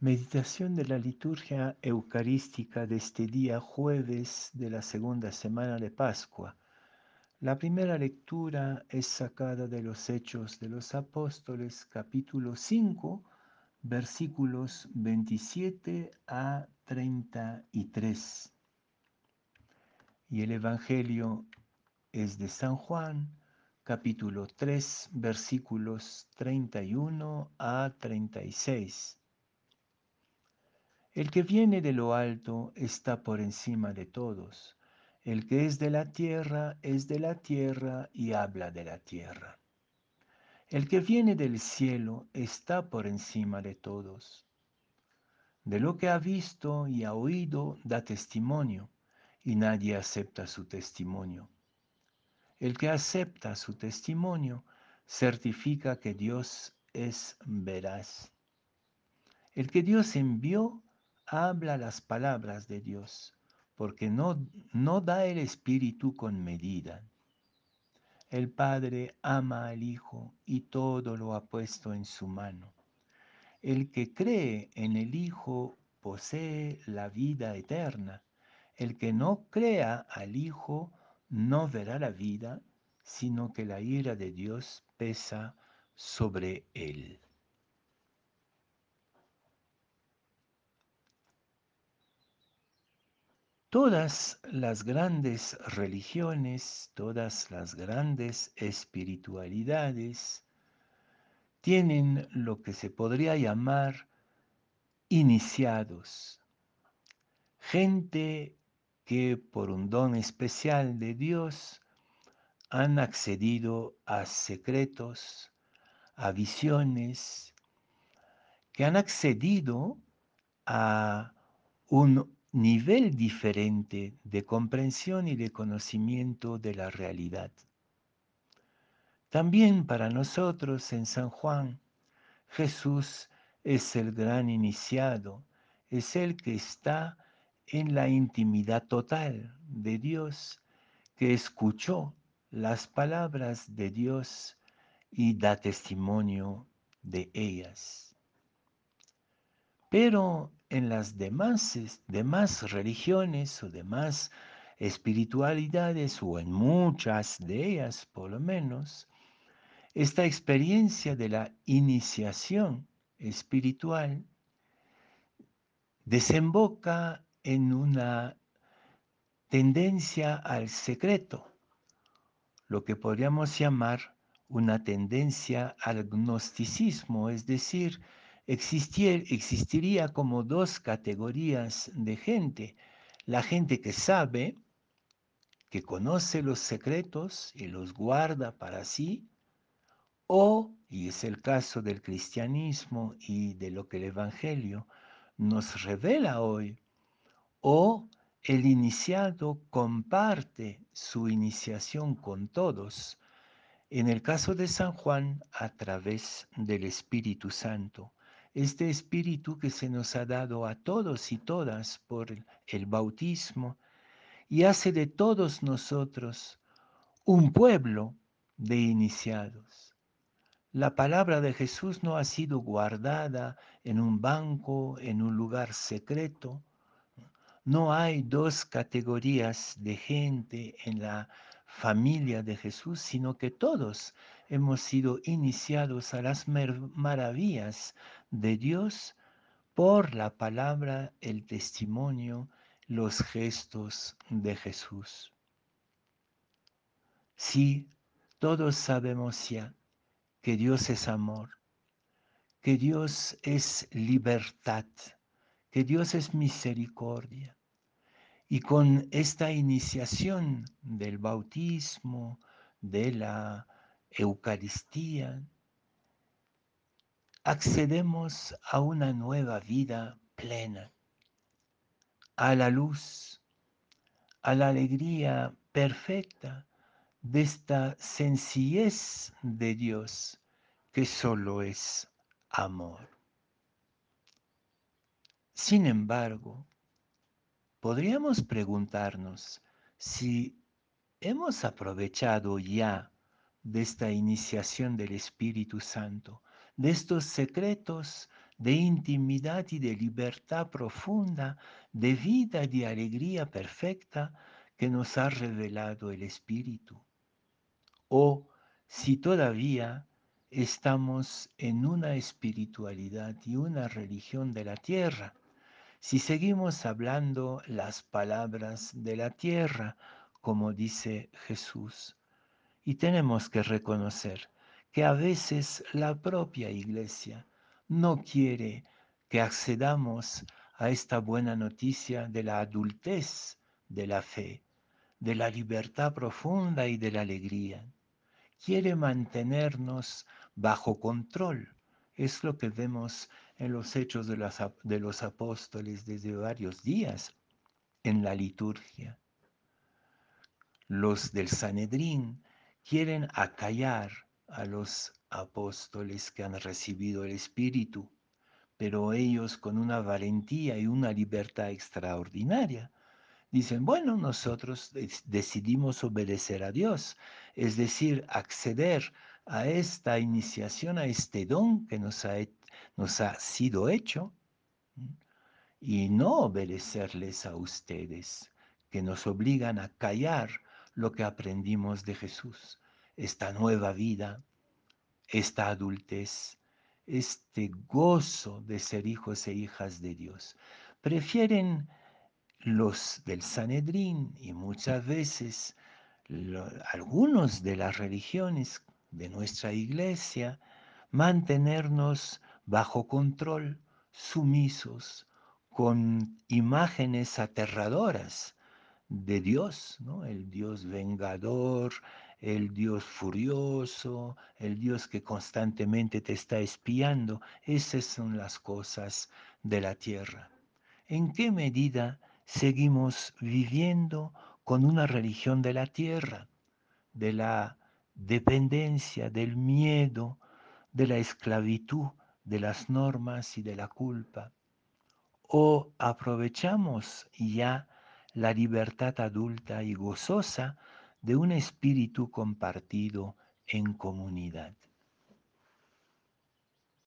Meditación de la liturgia eucarística de este día jueves de la segunda semana de Pascua. La primera lectura es sacada de los Hechos de los Apóstoles, capítulo 5, versículos 27 a 33. Y el Evangelio es de San Juan, capítulo 3, versículos 31 a 36. El que viene de lo alto está por encima de todos. El que es de la tierra es de la tierra y habla de la tierra. El que viene del cielo está por encima de todos. De lo que ha visto y ha oído da testimonio, y nadie acepta su testimonio. El que acepta su testimonio certifica que Dios es veraz. El que Dios envió habla las palabras de Dios, porque no, no da el Espíritu con medida. El Padre ama al Hijo y todo lo ha puesto en su mano. El que cree en el Hijo posee la vida eterna. El que no crea al Hijo no verá la vida, sino que la ira de Dios pesa sobre él. Todas las grandes religiones, todas las grandes espiritualidades tienen lo que se podría llamar iniciados, gente que por un don especial de Dios han accedido a secretos, a visiones, que han accedido a un nivel diferente de comprensión y de conocimiento de la realidad. También para nosotros en San Juan, Jesús es el gran iniciado, es el que está en la intimidad total de Dios, que escuchó las palabras de Dios y da testimonio de ellas. Pero en las demás, demás religiones o demás espiritualidades, o en muchas de ellas por lo menos, esta experiencia de la iniciación espiritual desemboca en una tendencia al secreto, lo que podríamos llamar una tendencia al gnosticismo, es decir, existiría como dos categorías de gente. La gente que sabe, que conoce los secretos y los guarda para sí, o, y es el caso del cristianismo y de lo que el Evangelio nos revela hoy, o el iniciado comparte su iniciación con todos, en el caso de San Juan a través del Espíritu Santo, este Espíritu que se nos ha dado a todos y todas por el bautismo y hace de todos nosotros un pueblo de iniciados. La palabra de Jesús no ha sido guardada en un banco, en un lugar secreto, no hay dos categorías de gente en la familia de Jesús, sino que todos hemos sido iniciados a las maravillas de Dios por la palabra, el testimonio, los gestos de Jesús. Sí, todos sabemos ya que Dios es amor, que Dios es libertad, que Dios es misericordia, y con esta iniciación del bautismo, de la Eucaristía, accedemos a una nueva vida plena, a la luz, a la alegría perfecta de esta sencillez de Dios que solo es amor. Sin embargo, podríamos preguntarnos si hemos aprovechado ya de esta iniciación del Espíritu Santo, de estos secretos de intimidad y de libertad profunda, de vida y de alegría perfecta que nos ha revelado el Espíritu. O si todavía estamos en una espiritualidad y una religión de la tierra, si seguimos hablando las palabras de la tierra, como dice Jesús, y tenemos que reconocer que a veces la propia iglesia no quiere que accedamos a esta buena noticia de la adultez de la fe, de la libertad profunda y de la alegría. Quiere mantenernos bajo control. Es lo que vemos en los hechos de, de los apóstoles desde varios días en la liturgia. Los del Sanedrín quieren acallar a los apóstoles que han recibido el Espíritu, pero ellos con una valentía y una libertad extraordinaria. Dicen, bueno, nosotros decidimos obedecer a Dios, es decir, acceder a esta iniciación, a este don que nos ha, nos ha sido hecho, y no obedecerles a ustedes, que nos obligan a callar lo que aprendimos de Jesús, esta nueva vida, esta adultez, este gozo de ser hijos e hijas de Dios. Prefieren los del Sanedrín y muchas veces algunos de las religiones de nuestra iglesia mantenernos bajo control, sumisos, con imágenes aterradoras de Dios, ¿no? el Dios vengador, el Dios furioso, el Dios que constantemente te está espiando. Esas son las cosas de la tierra. ¿En qué medida seguimos viviendo con una religión de la tierra, de la dependencia, del miedo, de la esclavitud, de las normas y de la culpa? ¿O aprovechamos ya la libertad adulta y gozosa de un espíritu compartido en comunidad.